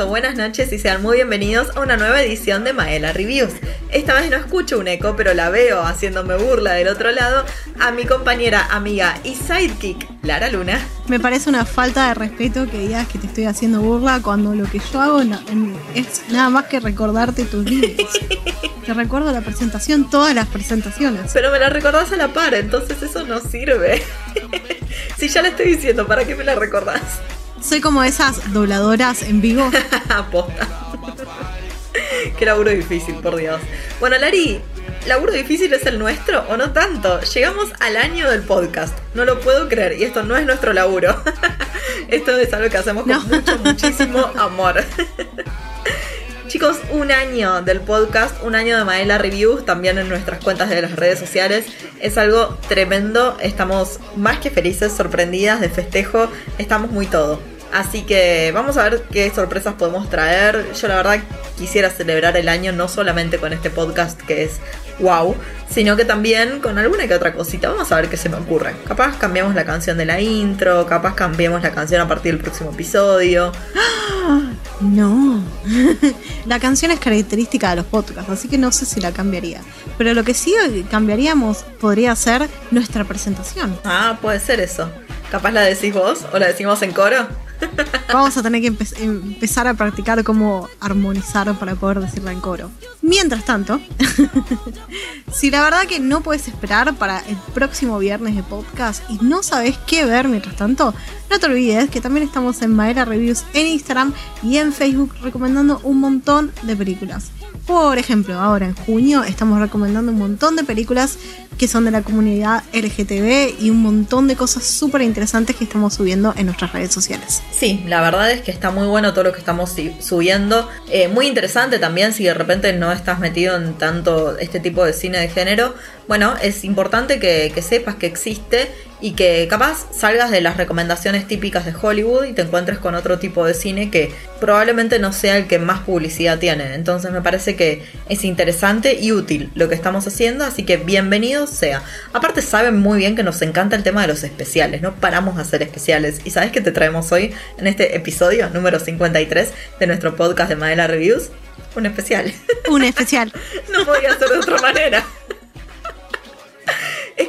o buenas noches y sean muy bienvenidos a una nueva edición de Maela Reviews. Esta vez no escucho un eco, pero la veo haciéndome burla del otro lado a mi compañera, amiga y sidekick, Lara Luna. Me parece una falta de respeto que digas que te estoy haciendo burla cuando lo que yo hago es nada más que recordarte tus libros. te recuerdo la presentación, todas las presentaciones. Pero me la recordás a la par, entonces eso no sirve. si ya le estoy diciendo, ¿para qué me la recordás? Soy como esas dobladoras en vivo. Qué laburo difícil, por Dios. Bueno, Lari, ¿laburo difícil es el nuestro o no tanto? Llegamos al año del podcast. No lo puedo creer. Y esto no es nuestro laburo. esto es algo que hacemos con mucho, muchísimo amor. Chicos, un año del podcast, un año de Maela Reviews, también en nuestras cuentas de las redes sociales. Es algo tremendo. Estamos más que felices, sorprendidas, de festejo. Estamos muy todo. Así que vamos a ver qué sorpresas podemos traer. Yo la verdad quisiera celebrar el año no solamente con este podcast que es wow, sino que también con alguna que otra cosita. Vamos a ver qué se me ocurre. Capaz cambiamos la canción de la intro, capaz cambiemos la canción a partir del próximo episodio. No, la canción es característica de los podcasts, así que no sé si la cambiaría. Pero lo que sí cambiaríamos podría ser nuestra presentación. Ah, puede ser eso. Capaz la decís vos o la decimos en coro. Vamos a tener que empezar a practicar cómo armonizar para poder decirla en coro. Mientras tanto, si la verdad que no puedes esperar para el próximo viernes de podcast y no sabes qué ver mientras tanto, no te olvides que también estamos en Madera Reviews en Instagram y en Facebook recomendando un montón de películas. Por ejemplo, ahora en junio estamos recomendando un montón de películas que son de la comunidad LGTB y un montón de cosas súper interesantes que estamos subiendo en nuestras redes sociales. Sí, la verdad es que está muy bueno todo lo que estamos subiendo. Eh, muy interesante también si de repente no estás metido en tanto este tipo de cine de género. Bueno, es importante que, que sepas que existe y que capaz salgas de las recomendaciones típicas de Hollywood y te encuentres con otro tipo de cine que probablemente no sea el que más publicidad tiene. Entonces me parece que es interesante y útil lo que estamos haciendo, así que bienvenido sea. Aparte saben muy bien que nos encanta el tema de los especiales, no paramos de hacer especiales. ¿Y sabes qué te traemos hoy en este episodio número 53 de nuestro podcast de Madela Reviews? Un especial. Un especial. no podía ser de otra manera.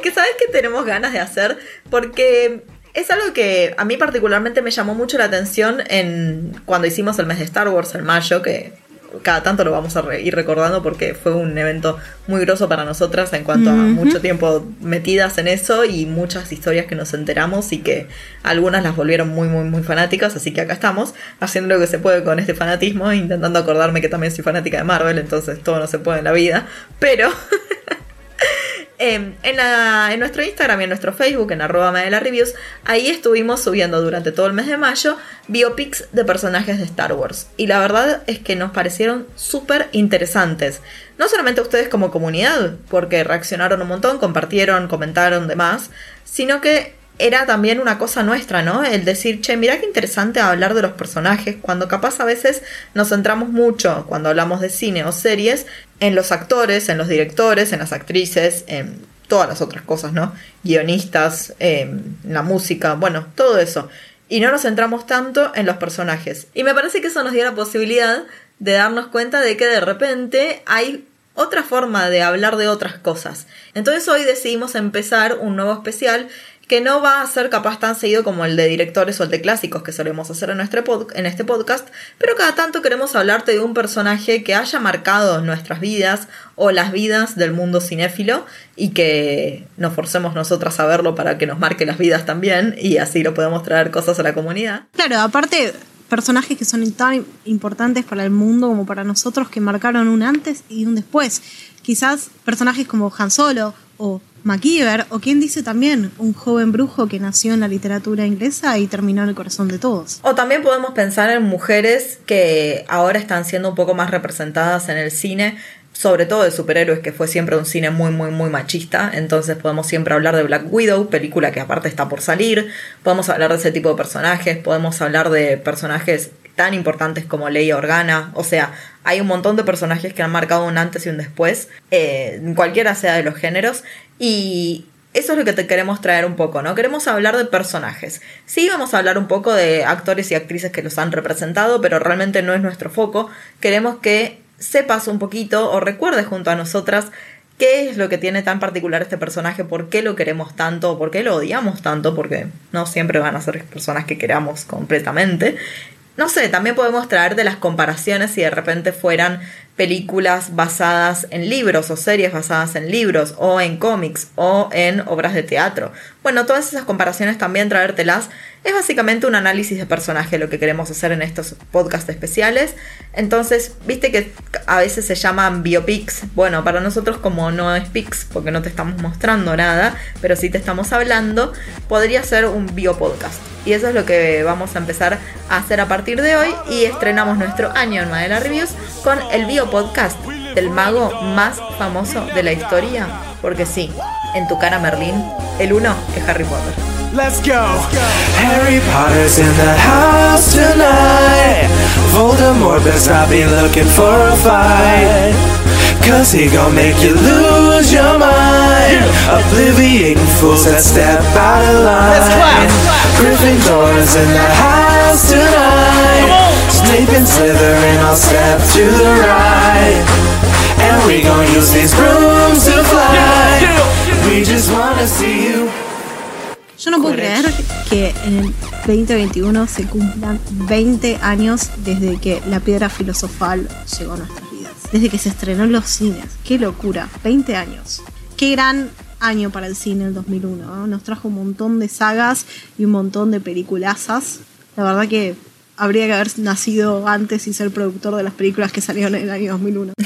Que sabes que tenemos ganas de hacer porque es algo que a mí particularmente me llamó mucho la atención en cuando hicimos el mes de Star Wars en mayo, que cada tanto lo vamos a ir recordando porque fue un evento muy groso para nosotras en cuanto a mucho tiempo metidas en eso y muchas historias que nos enteramos y que algunas las volvieron muy muy muy fanáticas, así que acá estamos haciendo lo que se puede con este fanatismo, intentando acordarme que también soy fanática de Marvel, entonces todo no se puede en la vida, pero Em, en, nuestro Instagram y en nuestro Facebook, en arroba Madela Reviews, ahí estuvimos subiendo durante todo el mes de mayo biopics de personajes de Star Wars. Y la verdad es que nos parecieron súper interesantes. No solamente ustedes como comunidad, porque reaccionaron un montón, compartieron, comentaron demás, sino que era también una cosa nuestra, ¿no? El decir, che, mira qué interesante hablar de los personajes, cuando capaz a veces nos centramos mucho, cuando hablamos de cine o series, en los actores, en los directores, en las actrices, en todas las otras cosas, ¿no? Guionistas, en la música, bueno, todo eso. Y no nos centramos tanto en los personajes. Y me parece que eso nos dio la posibilidad de darnos cuenta de que de repente hay otra forma de hablar de otras cosas. Entonces hoy decidimos empezar un nuevo especial que no va a ser capaz tan seguido como el de directores o el de clásicos que solemos hacer en, nuestro en este podcast, pero cada tanto queremos hablarte de un personaje que haya marcado nuestras vidas o las vidas del mundo cinéfilo y que nos forcemos nosotras a verlo para que nos marque las vidas también y así lo podemos traer cosas a la comunidad. Claro, aparte personajes que son tan importantes para el mundo como para nosotros que marcaron un antes y un después. Quizás personajes como Han Solo o MacGyver, o quien dice también, un joven brujo que nació en la literatura inglesa y terminó en el corazón de todos. O también podemos pensar en mujeres que ahora están siendo un poco más representadas en el cine, sobre todo de superhéroes, que fue siempre un cine muy, muy, muy machista. Entonces podemos siempre hablar de Black Widow, película que aparte está por salir. Podemos hablar de ese tipo de personajes, podemos hablar de personajes tan importantes como Leia Organa. O sea, hay un montón de personajes que han marcado un antes y un después, eh, cualquiera sea de los géneros. Y eso es lo que te queremos traer un poco, ¿no? Queremos hablar de personajes. Sí, vamos a hablar un poco de actores y actrices que los han representado, pero realmente no es nuestro foco. Queremos que sepas un poquito o recuerdes junto a nosotras qué es lo que tiene tan particular este personaje, por qué lo queremos tanto, por qué lo odiamos tanto, porque no siempre van a ser personas que queramos completamente. No sé, también podemos traer de las comparaciones si de repente fueran películas basadas en libros o series basadas en libros o en cómics o en obras de teatro. Bueno, todas esas comparaciones también traértelas. Es básicamente un análisis de personaje lo que queremos hacer en estos podcasts especiales. Entonces, viste que a veces se llaman biopics. Bueno, para nosotros como no es pics, porque no te estamos mostrando nada, pero sí te estamos hablando, podría ser un biopodcast. Y eso es lo que vamos a empezar a hacer a partir de hoy y estrenamos nuestro año en Madela Reviews con el biopodcast del mago más famoso de la historia. Porque sí, en tu cara Merlín, el uno es Harry Potter. Let's go. Harry Potter's in the house tonight. Voldemort best not be looking for a fight. Cause he gon' make you lose your mind. Obliviating fools that step out of line. Let's clap. Gryffindor's in the house tonight. And step to the right. And we gon' use these brooms to fly. We just wanna see you. Yo no puedo creer que en el 2021 se cumplan 20 años desde que la piedra filosofal llegó a nuestras vidas. Desde que se estrenó en los cines. Qué locura. 20 años. Qué gran año para el cine el 2001. ¿no? Nos trajo un montón de sagas y un montón de peliculazas. La verdad que habría que haber nacido antes y ser productor de las películas que salieron en el año 2001.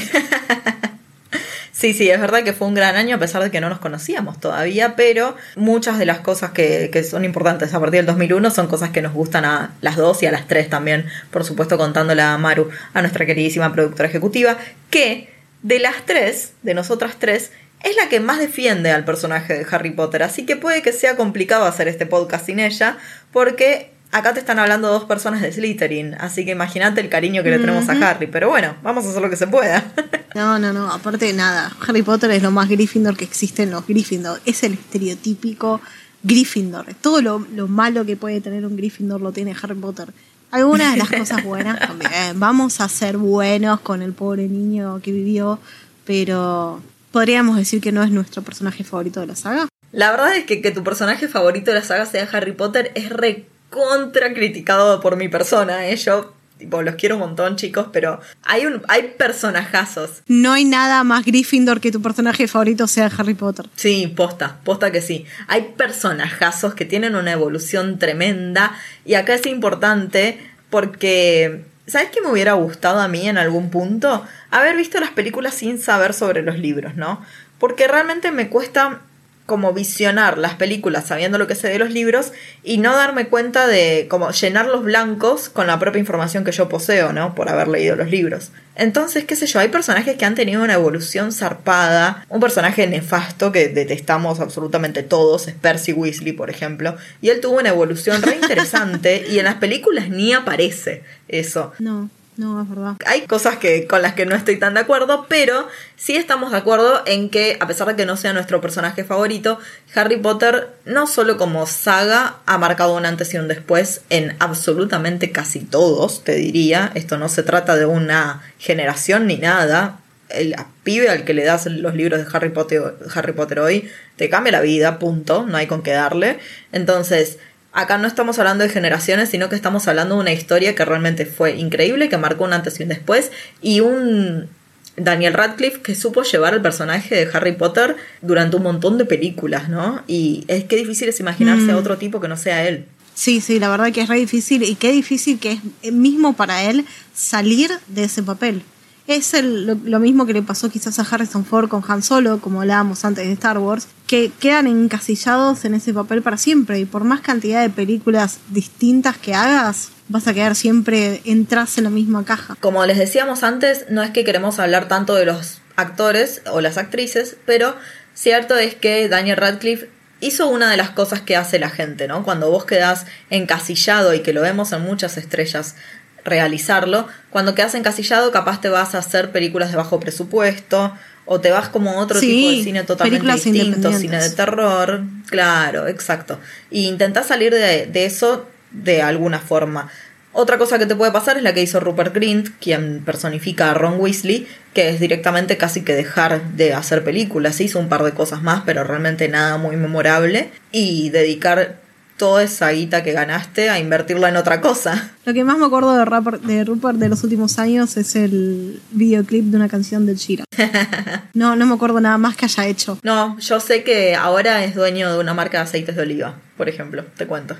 Sí, sí, es verdad que fue un gran año a pesar de que no nos conocíamos todavía, pero muchas de las cosas que, que, son importantes a partir del 2001 son cosas que nos gustan a las dos y a las tres también, por supuesto contándole a Maru, a nuestra queridísima productora ejecutiva, que de las tres, de nosotras tres, es la que más defiende al personaje de Harry Potter, así que puede que sea complicado hacer este podcast sin ella, porque acá te están hablando dos personas de Slytherin, así que imagínate el cariño que le tenemos a Harry, pero bueno, vamos a hacer lo que se pueda. No, no, no, aparte de nada, Harry Potter es lo más Gryffindor que existe en los Gryffindor, es el estereotípico Gryffindor, todo lo, lo malo que puede tener un Gryffindor lo tiene Harry Potter. Algunas de las cosas buenas también, vamos a ser buenos con el pobre niño que vivió, pero podríamos decir que no es nuestro personaje favorito de la saga. La verdad es que que tu personaje favorito de la saga sea Harry Potter es re contra criticado por mi persona, ¿eh? Yo tipo, los quiero un montón, chicos, pero hay un hay personajazos. No hay nada más Gryffindor que tu personaje favorito sea Harry Potter. Sí, posta, posta que sí. Hay personajazos que tienen una evolución tremenda y acá es importante porque ¿Sabes qué me hubiera gustado a mí en algún punto? Haber visto las películas sin saber sobre los libros, ¿no? Porque realmente me cuesta como visionar las películas sabiendo lo que sé de los libros y no darme cuenta de como llenar los blancos con la propia información que yo poseo, ¿no? Por haber leído los libros. Entonces, qué sé yo, hay personajes que han tenido una evolución zarpada. Un personaje nefasto que detestamos absolutamente todos es Percy Weasley, por ejemplo. Y él tuvo una evolución re interesante y en las películas ni aparece eso. No. No, es verdad. Hay cosas que, con las que no estoy tan de acuerdo, pero sí estamos de acuerdo en que, a pesar de que no sea nuestro personaje favorito, Harry Potter, no solo como saga, ha marcado un antes y un después en absolutamente casi todos, te diría. Esto no se trata de una generación ni nada. El pibe al que le das los libros de Harry Potter, Harry Potter hoy te cambia la vida, punto. No hay con qué darle. Entonces, acá no estamos hablando de generaciones, sino que estamos hablando de una historia que realmente fue increíble, que marcó un antes y un después, y un Daniel Radcliffe que supo llevar el personaje de Harry Potter durante un montón de películas, ¿no? Y es que difícil es imaginarse Mm. a otro tipo que no sea él. Sí, sí, la verdad que es re difícil y qué difícil que es mismo para él salir de ese papel. Es el- lo, lo mismo que le pasó quizás a Harrison Ford con Han Solo, como hablábamos antes de Star Wars, que quedan encasillados en ese papel para siempre y por más cantidad de películas distintas que hagas, vas a quedar siempre, entras en la misma caja. Como les decíamos antes, no es que queremos hablar tanto de los actores o las actrices, pero cierto es que Daniel Radcliffe hizo una de las cosas que hace la gente, ¿no? Cuando vos quedás encasillado y que lo vemos en muchas estrellas realizarlo. Cuando quedas encasillado, capaz te vas a hacer películas de bajo presupuesto o te vas como a otro Sí, tipo de cine totalmente distinto, cine de terror. Claro, exacto. Y intentás salir de, de eso de alguna forma. Otra cosa que te puede pasar es la que hizo Rupert Grint, quien personifica a Ron Weasley, que es directamente casi que dejar de hacer películas. Hizo un par de cosas más, pero realmente nada muy memorable. Y dedicar toda esa guita que ganaste a invertirla en otra cosa. Lo que más me acuerdo de, Rupert, de Rupert de los últimos años es el videoclip de una canción de Shira. No, no me acuerdo nada más que haya hecho. No, yo sé que ahora es dueño de una marca de aceites de oliva, por ejemplo, te cuento.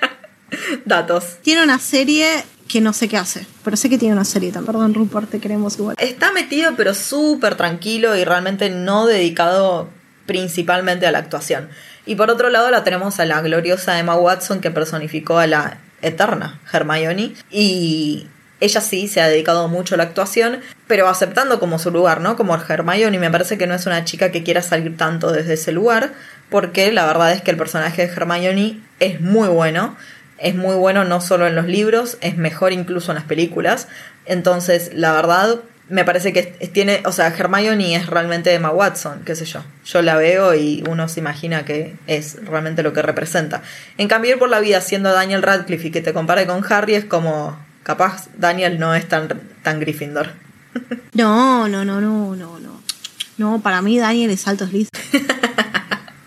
Datos. Tiene una serie que no sé qué hace, pero sé que tiene una serie también. Perdón, Rupert, te queremos igual. Está metido pero súper tranquilo y realmente no dedicado principalmente a la actuación. Y por otro lado la tenemos a la gloriosa Emma Watson que personificó a la eterna Hermione y ella sí se ha dedicado mucho a la actuación, pero aceptando como su lugar, ¿no? Como Hermione me parece que no es una chica que quiera salir tanto desde ese lugar, porque la verdad es que el personaje de Hermione es muy bueno, es muy bueno no solo en los libros, es mejor incluso en las películas. Entonces, la verdad, me parece que tiene, o sea, Hermione es realmente Emma Watson, qué sé yo. Yo la veo y uno se imagina que es realmente lo que representa. En cambio, ir por la vida siendo Daniel Radcliffe y que te compare con Harry es como, capaz Daniel no es tan, tan Gryffindor. No, no, no, no, no, no. No, para mí Daniel es alto Slytherin.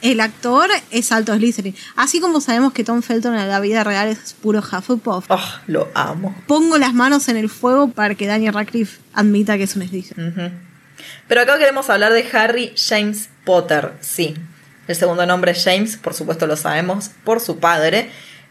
El actor es alto Slytherin. Así como sabemos que Tom Felton en la vida real es puro Hufflepuff. Oh, lo amo. Pongo las manos en el fuego para que Daniel Radcliffe admita que es un Slytherin. Pero acá queremos hablar de Harry James Potter, sí. El segundo nombre es James, por supuesto lo sabemos, por su padre.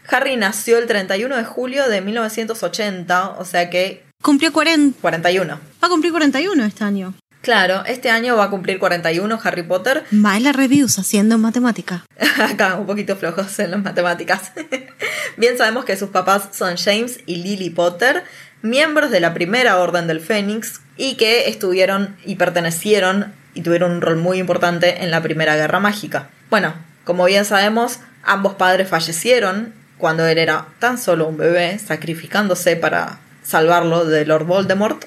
Harry nació el 31 de julio de 1980, o sea que Cumplió 40. 41. Va a cumplir 41 este año. Claro, este año va a cumplir 41 Harry Potter. Baila reviews haciendo matemática. Acá un poquito flojos en las matemáticas. Bien sabemos que sus papás son James y Lily Potter, miembros de la primera orden del Fénix y que estuvieron y pertenecieron y tuvieron un rol muy importante en la Primera Guerra Mágica. Bueno, como bien sabemos, ambos padres fallecieron cuando él era tan solo un bebé, sacrificándose para salvarlo de Lord Voldemort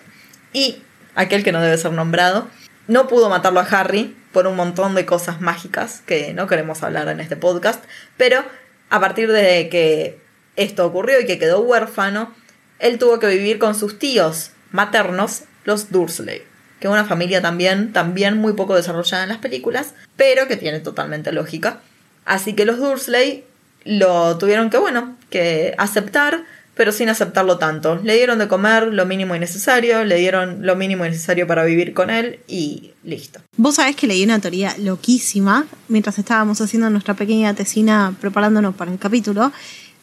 y aquel que no debe ser nombrado, no pudo matarlo a Harry por un montón de cosas mágicas que no queremos hablar en este podcast, pero a partir de que esto ocurrió y que quedó huérfano, él tuvo que vivir con sus tíos maternos, los Dursley, que es una familia también, también muy poco desarrollada en las películas, pero que tiene totalmente lógica. Así que los Dursley lo tuvieron que, bueno, que aceptar, pero sin aceptarlo tanto. Le dieron de comer lo mínimo y necesario, le dieron lo mínimo y necesario para vivir con él y listo. Vos sabés que leí una teoría loquísima mientras estábamos haciendo nuestra pequeña tesina preparándonos para el capítulo,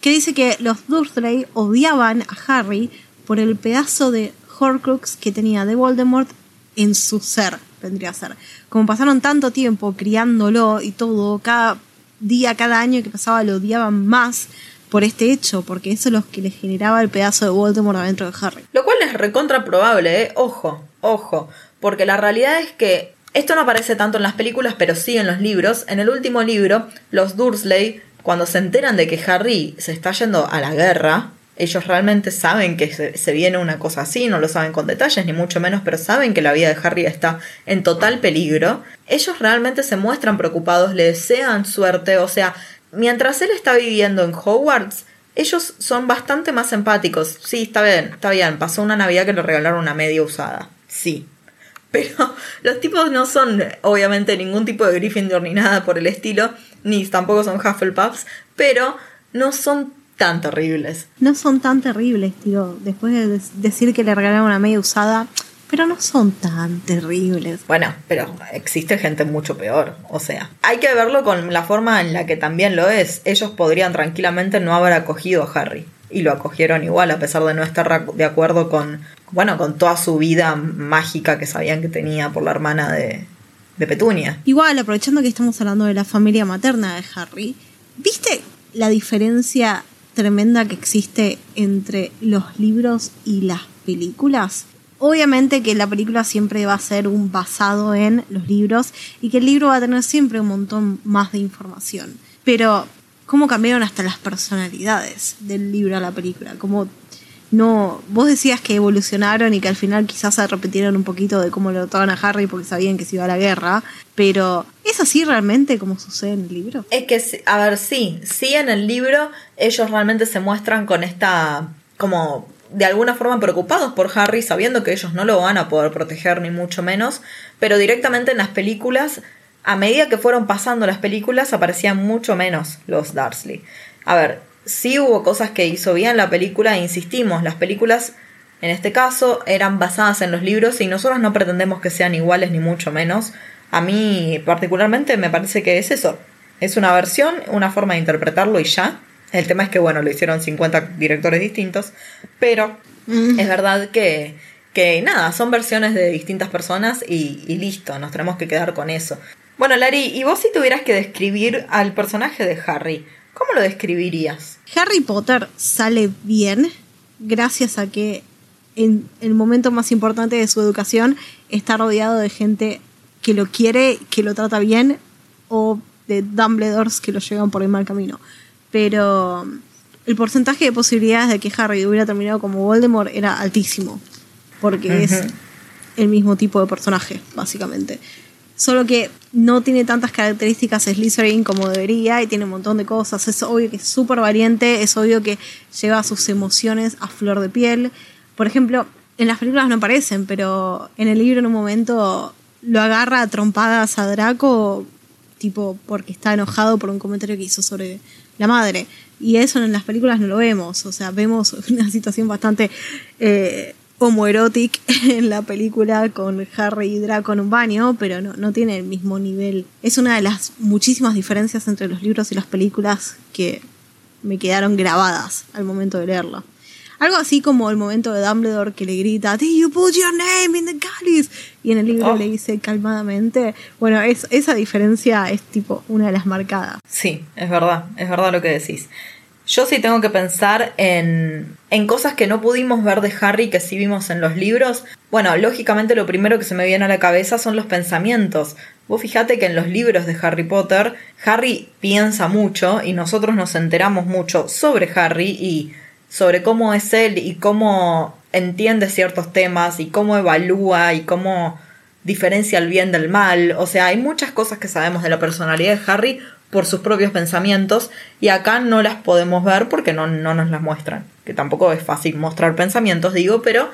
que dice que los Dursley odiaban a Harry por el pedazo de Horcrux que tenía de Voldemort en su ser, vendría a ser. Como pasaron tanto tiempo criándolo y todo, cada día, cada año que pasaba lo odiaban más por este hecho, porque eso es lo que le generaba el pedazo de Voldemort adentro de Harry. Lo cual es recontra probable, ¿eh? Ojo, ojo. Porque la realidad es que esto no aparece tanto en las películas, pero sí en los libros. En el último libro, los Dursley, cuando se enteran de que Harry se está yendo a la guerra, ellos realmente saben que se, se viene una cosa así, no lo saben con detalles, ni mucho menos, pero saben que la vida de Harry está en total peligro. Ellos realmente se muestran preocupados, le desean suerte, o sea, mientras él está viviendo en Hogwarts, ellos son bastante más empáticos. Sí, está bien, está bien. Pasó una Navidad que le regalaron una media usada. Sí. Pero los tipos no son, obviamente, ningún tipo de Gryffindor ni nada por el estilo, ni tampoco son Hufflepuffs, pero no son tan terribles. No son tan terribles, tío. Después de decir que le regalaron una media usada, pero no son tan terribles. Bueno, pero existe gente mucho peor. O sea, hay que verlo con la forma en la que también lo es. Ellos podrían tranquilamente no haber acogido a Harry. Y lo acogieron igual, a pesar de no estar de acuerdo con, bueno, con toda su vida mágica que sabían que tenía por la hermana de, de Petunia. Igual, aprovechando que estamos hablando de la familia materna de Harry, ¿viste la diferencia tremenda que existe entre los libros y las películas? Obviamente que la película siempre va a ser un basado en los libros y que el libro va a tener siempre un montón más de información. Pero, ¿cómo cambiaron hasta las personalidades del libro a la película? Como no. Vos decías que evolucionaron y que al final quizás se repitieron un poquito de cómo lo trataban a Harry porque sabían que se iba a la guerra. Pero, ¿es así realmente como sucede en el libro? Es que, a ver, sí, sí en el libro ellos realmente se muestran con esta, como de alguna forma preocupados por Harry, sabiendo que ellos no lo van a poder proteger ni mucho menos, pero directamente en las películas, a medida que fueron pasando las películas, aparecían mucho menos los Dursley. A ver, sí hubo cosas que hizo bien la película, e insistimos, las películas en este caso eran basadas en los libros y nosotros no pretendemos que sean iguales ni mucho menos. A mí particularmente me parece que es eso. Es una versión, una forma de interpretarlo y ya. El tema es que, bueno, lo hicieron 50 directores distintos, pero Mm. es verdad que, que nada, son versiones de distintas personas y, y listo, nos tenemos que quedar con eso. Bueno, Lari, ¿y vos si tuvieras que describir al personaje de Harry, cómo lo describirías? Harry Potter sale bien gracias a que en el momento más importante de su educación está rodeado de gente que lo quiere, que lo trata bien o de Dumbledores que lo llevan por el mal camino. Pero el porcentaje de posibilidades de que Harry hubiera terminado como Voldemort era altísimo, porque es el mismo tipo de personaje, básicamente. Solo que no tiene tantas características Slytherin como debería y tiene un montón de cosas. Es obvio que es súper valiente, es obvio que lleva sus emociones a flor de piel. Por ejemplo, en las películas no aparecen, pero en el libro en un momento lo agarra a trompadas a Draco, tipo porque está enojado por un comentario que hizo sobre la madre. Y eso en las películas no lo vemos, o sea, vemos una situación bastante eh, homoerótica en la película con Harry y Draco en un baño, pero no, no tiene el mismo nivel. Es una de las muchísimas diferencias entre los libros y las películas que me quedaron grabadas al momento de leerlo. Algo así como el momento de Dumbledore que le grita, Did you put your name in the galleys? Y en el libro Oh. le dice calmadamente. Bueno, es, esa diferencia es tipo una de las marcadas. Sí, es verdad, es verdad lo que decís. Yo sí tengo que pensar en, en cosas que no pudimos ver de Harry que sí vimos en los libros. Bueno, lógicamente lo primero que se me viene a la cabeza son los pensamientos. Vos fijate que en los libros de Harry Potter, Harry piensa mucho y nosotros nos enteramos mucho sobre Harry y sobre cómo es él y cómo entiende ciertos temas y cómo evalúa y cómo diferencia el bien del mal. O sea, hay muchas cosas que sabemos de la personalidad de Harry por sus propios pensamientos y acá no las podemos ver porque no, no nos las muestran. Que tampoco es fácil mostrar pensamientos, digo, pero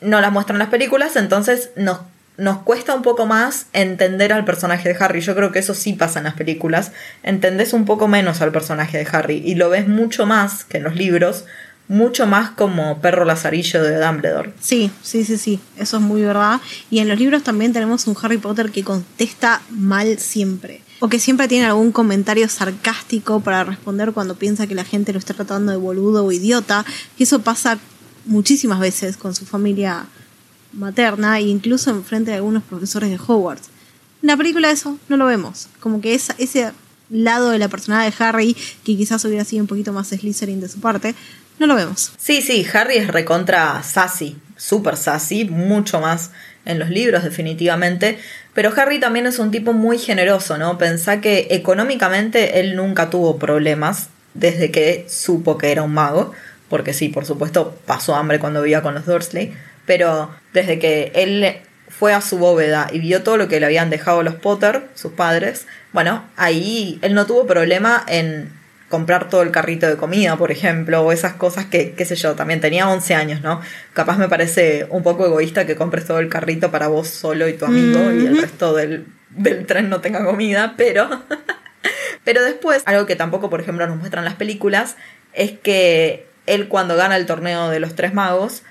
no las muestran las películas, entonces nos, nos cuesta un poco más entender al personaje de Harry. Yo creo que eso sí pasa en las películas. Entendés un poco menos al personaje de Harry y lo ves mucho más que en los libros, mucho más como perro lazarillo de Dumbledore. Sí, sí, sí, sí, eso es muy verdad. Y en los libros también tenemos un Harry Potter que contesta mal siempre. O que siempre tiene algún comentario sarcástico para responder cuando piensa que la gente lo está tratando de boludo o idiota. Y eso pasa muchísimas veces con su familia materna e incluso en frente de algunos profesores de Hogwarts. En la película eso no lo vemos. Como que esa- ese lado de la personalidad de Harry, que quizás hubiera sido un poquito más Slytherin de su parte, no lo vemos. Sí, sí, Harry es recontra sassy, super sassy, mucho más en los libros definitivamente, pero Harry también es un tipo muy generoso, ¿no? Pensá que económicamente él nunca tuvo problemas desde que supo que era un mago, porque sí, por supuesto, pasó hambre cuando vivía con los Dursley, pero desde que él fue a su bóveda y vio todo lo que le habían dejado los Potter, sus padres, bueno, ahí él no tuvo problema en comprar todo el carrito de comida, por ejemplo, o esas cosas que, qué sé yo, también tenía 11 años, ¿no? Capaz me parece un poco egoísta que compres todo el carrito para vos solo y tu amigo y el resto del, del tren no tenga comida, pero... pero después, algo que tampoco, por ejemplo, nos muestran las películas, es que él cuando gana el torneo de los tres magos,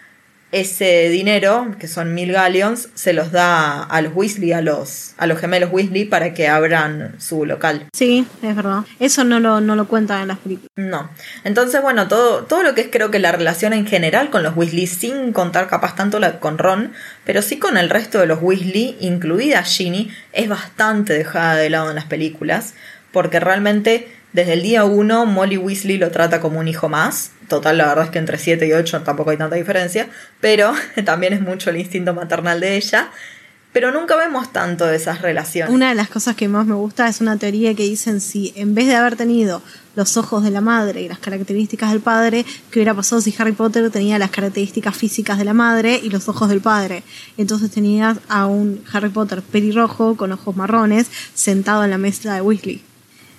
ese dinero, que son mil galleons, se los da a los Weasley, a los, a los gemelos Weasley, para que abran su local. Sí, es verdad. Eso no lo, no lo cuentan en las películas. No. Entonces, bueno, todo, todo lo que es creo que la relación en general con los Weasley, sin contar capaz tanto la, con Ron, pero sí con el resto de los Weasley, incluida Ginny, es bastante dejada de lado en las películas, porque realmente desde el día uno Molly Weasley lo trata como un hijo más. Total, la verdad es que entre 7 y 8 tampoco hay tanta diferencia, pero también es mucho el instinto maternal de ella. pero nunca vemos tanto de esas relaciones. Una de las cosas que más me gusta es una teoría que dicen si en vez de haber tenido los ojos de la madre y las características del padre, ¿qué hubiera pasado si Harry Potter tenía las características físicas de la madre y los ojos del padre? Entonces tenías a un Harry Potter pelirrojo con ojos marrones sentado en la mesa de Weasley.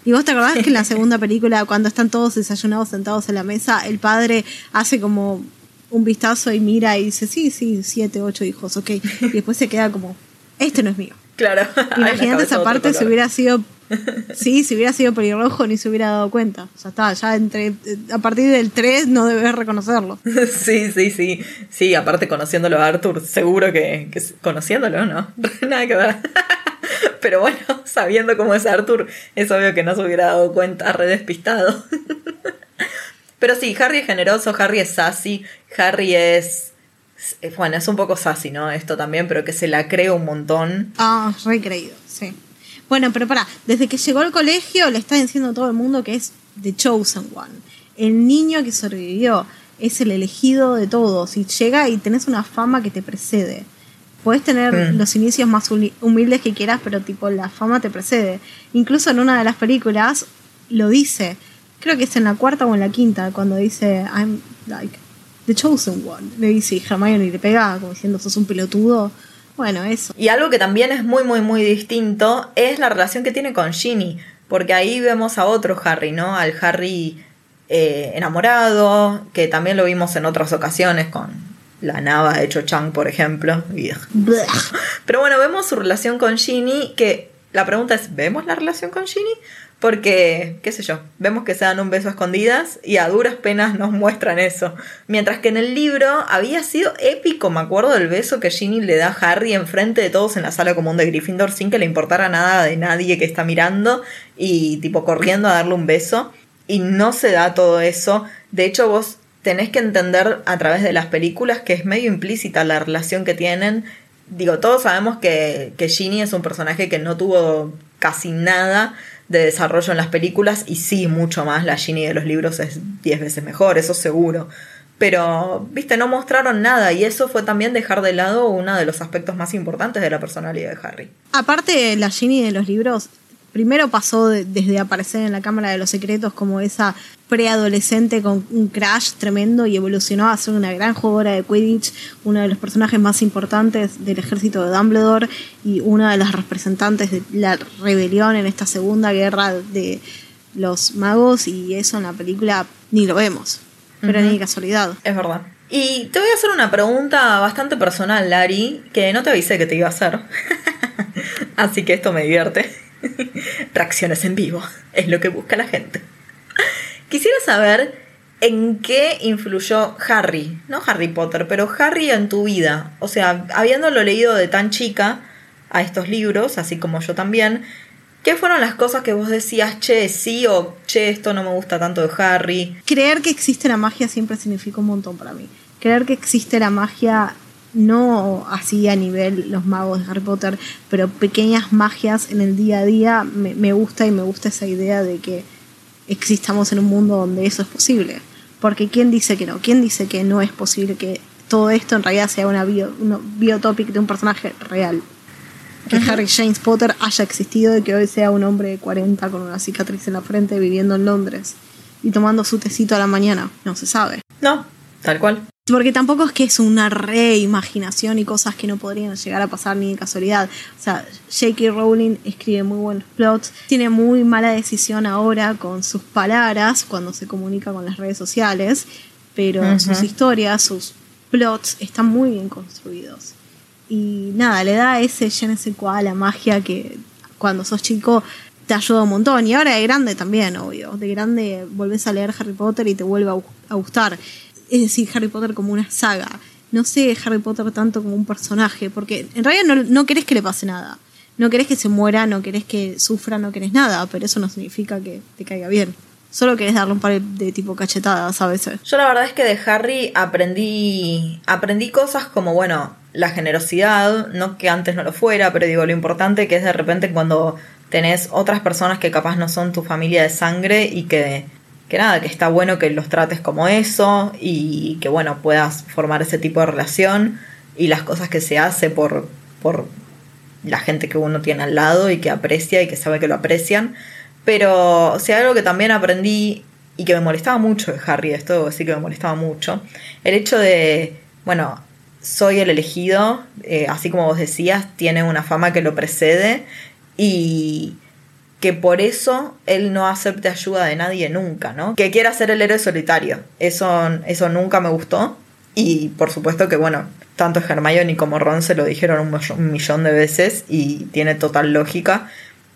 ¿Y vos te acordás que en la segunda película, cuando están todos desayunados sentados en la mesa, el padre hace como un vistazo y mira y dice, sí, sí, siete, ocho hijos, ok. Y después se queda como, este no es mío. Claro. Imagínate esa parte si hubiera sido, sí, si hubiera sido pelirrojo ni se hubiera dado cuenta. Sea, está, ya entre, a partir del 3 no debes reconocerlo. Sí, sí, sí. Sí, aparte conociéndolo a Arthur, seguro que, que conociéndolo, ¿no? Nada que ver. Pero bueno, sabiendo cómo es Arthur, es obvio que no se hubiera dado cuenta, re despistado. Pero sí, Harry es generoso, Harry es sassy, Harry es. Bueno, es un poco sassy, ¿no? Esto también, pero que se la cree un montón. Ah, recreído, sí. Bueno, pero para, desde que llegó al colegio le está diciendo a todo el mundo que es The Chosen One. El niño que sobrevivió es el elegido de todos. Y llega y tenés una fama que te precede. Puedes tener Mm. los inicios más humi- humildes que quieras, pero tipo la fama te precede. Incluso en una de las películas lo dice. Creo que es en la cuarta o en la quinta, cuando dice I'm like the chosen one. Le dice y Hermione le pega como diciendo sos un pelotudo. Bueno, eso. Y algo que también es muy, muy, muy distinto es la relación que tiene con Ginny. Porque ahí vemos a otro Harry, ¿no? Al Harry eh, enamorado, que también lo vimos en otras ocasiones con la Nava de Cho Chang, por ejemplo. Pero bueno, vemos su relación con Ginny, que la pregunta es, ¿vemos la relación con Ginny? Porque, qué sé yo, vemos que se dan un beso a escondidas y a duras penas nos muestran eso. Mientras que en el libro había sido épico, me acuerdo del beso que Ginny le da a Harry enfrente de todos en la sala común de Gryffindor sin que le importara nada de nadie que está mirando y tipo corriendo a darle un beso. Y no se da todo eso. De hecho, vos tenés que entender a través de las películas que es medio implícita la relación que tienen. Digo, todos sabemos que, que Ginny es un personaje que no tuvo casi nada de desarrollo en las películas y sí, mucho más. La Ginny de los libros es 10 veces mejor, eso seguro. Pero, viste, no mostraron nada y eso fue también dejar de lado uno de los aspectos más importantes de la personalidad de Harry. Aparte, la Ginny de los libros, primero pasó de- desde aparecer en la Cámara de los Secretos como esa preadolescente con un crash tremendo y evolucionó a ser una gran jugadora de Quidditch, uno de los personajes más importantes del ejército de Dumbledore y una de las representantes de la rebelión en esta segunda guerra de los magos y eso en la película ni lo vemos, pero Ujú. ni casualidad. Es verdad. Y te voy a hacer una pregunta bastante personal, Lari, que no te avisé que te iba a hacer. Así que esto me divierte. Reacciones en vivo. Es lo que busca la gente. Quisiera saber en qué influyó Harry, no Harry Potter, pero Harry en tu vida. O sea, habiéndolo leído de tan chica a estos libros, así como yo también, ¿qué fueron las cosas que vos decías, che, sí o che, esto no me gusta tanto de Harry? creer que existe la magia siempre significa un montón para mí. Creer que existe la magia, no así a nivel los magos de Harry Potter, pero pequeñas magias en el día a día, me, me gusta y me gusta esa idea de que existamos en un mundo donde eso es posible. Porque ¿quién dice que no? ¿Quién dice que no es posible que todo esto en realidad sea una bio, una biotopic de un personaje real? Que. Harry James Potter haya existido y que hoy sea un hombre de 40 con una cicatriz en la frente viviendo en Londres y tomando su tecito a la mañana. No se sabe. No, tal cual. Porque tampoco es que es una reimaginación y cosas que no podrían llegar a pasar ni de casualidad. O sea, J.K. Rowling escribe muy buenos plots, tiene muy mala decisión ahora con sus palabras cuando se comunica con las redes sociales, pero sus historias, sus plots están muy bien construidos. Y nada, le da ese je ne sais quoi a la magia que cuando sos chico te ayuda un montón. Y ahora de grande también, obvio. De grande volvés a leer Harry Potter y te vuelve a gustar. Es decir, Harry Potter como una saga. No sé Harry Potter tanto como un personaje, porque en realidad no, no querés que le pase nada. No querés que se muera, no querés que sufra, no querés nada, pero eso no significa que te caiga bien. Solo querés darle un par de tipo cachetadas a veces. Yo la verdad es que de Harry aprendí aprendí cosas como bueno, la generosidad, no que antes no lo fuera, pero digo lo importante que es de repente cuando tenés otras personas que capaz no son tu familia de sangre y que que nada, que está bueno que los trates como eso y que bueno, puedas formar ese tipo de relación y las cosas que se hace por por la gente que uno tiene al lado y que aprecia y que sabe que lo aprecian. Pero, o sea, algo que también aprendí y que me molestaba mucho de Harry, esto sí que me molestaba mucho, el hecho de, bueno, soy el elegido, eh, así como vos decías, tiene una fama que lo precede y que por eso él no acepte ayuda de nadie nunca, ¿no? Que quiera ser el héroe solitario. Eso, eso nunca me gustó. Y por supuesto que, bueno, tanto Hermione como Ron se lo dijeron un, millón de veces y tiene total lógica.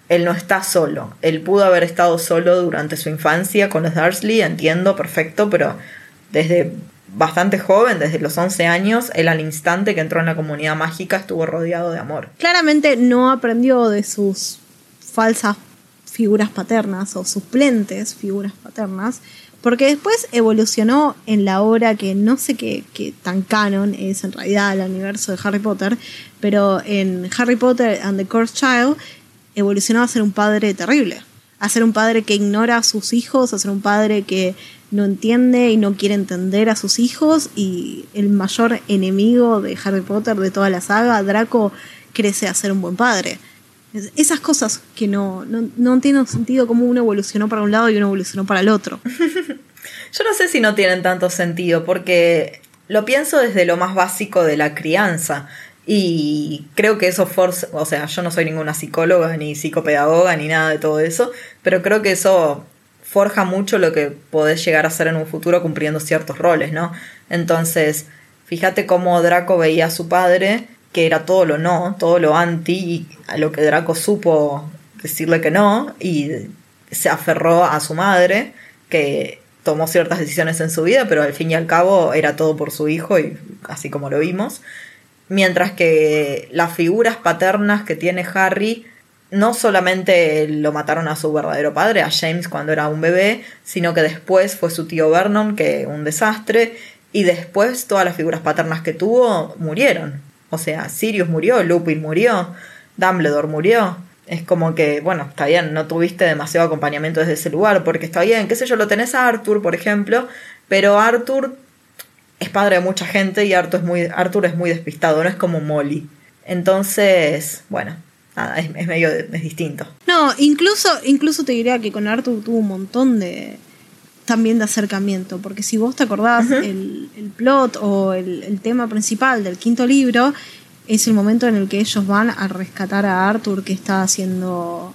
Él no está solo. Él pudo haber estado solo durante su infancia con los Dursley, entiendo, perfecto, pero desde bastante joven, desde los 11 años, él al instante que entró en la comunidad mágica estuvo rodeado de amor. Claramente no aprendió de sus falsas figuras paternas o suplentes figuras paternas, porque después evolucionó en la obra que no sé qué, tan canon es en realidad el universo de Harry Potter, pero en Harry Potter and the Cursed Child evolucionó a ser un padre terrible, a ser un padre que ignora a sus hijos, a ser un padre que no entiende y no quiere entender a sus hijos y el mayor enemigo de Harry Potter de toda la saga, Draco, crece a ser un buen padre. Esas cosas que no, no, no tienen sentido como uno evolucionó para un lado y uno evolucionó para el otro. Yo no sé si no tienen tanto sentido, porque lo pienso desde lo más básico de la crianza. Y creo que eso forza, o sea, yo no soy ninguna psicóloga, ni psicopedagoga, ni nada de todo eso, pero creo que eso forja mucho lo que podés llegar a ser en un futuro cumpliendo ciertos roles, ¿no? Entonces, fíjate cómo Draco veía a su padre que era todo lo no, todo lo anti, y a lo que Draco supo decirle que no, y se aferró a su madre, que tomó ciertas decisiones en su vida, pero al fin y al cabo era todo por su hijo, y así como lo vimos. Mientras que las figuras paternas que tiene Harry no solamente lo mataron a su verdadero padre, a James cuando era un bebé, sino que después fue su tío Vernon, que un desastre, y después todas las figuras paternas que tuvo murieron. O sea, Sirius murió, Lupin murió, Dumbledore murió. Es como que, bueno, está bien, no tuviste demasiado acompañamiento desde ese lugar, porque está bien, qué sé yo, lo tenés a Arthur, por ejemplo, pero Arthur es padre de mucha gente y Arthur es muy, Arthur es muy despistado, no es como Molly. Entonces, bueno, nada, es, es medio es distinto. No, incluso, incluso te diría que con Arthur tuvo un montón de, también de acercamiento, porque si vos te acordás, el, el, plot o el, el, tema principal del quinto libro es el momento en el que ellos van a rescatar a Arthur que está haciendo,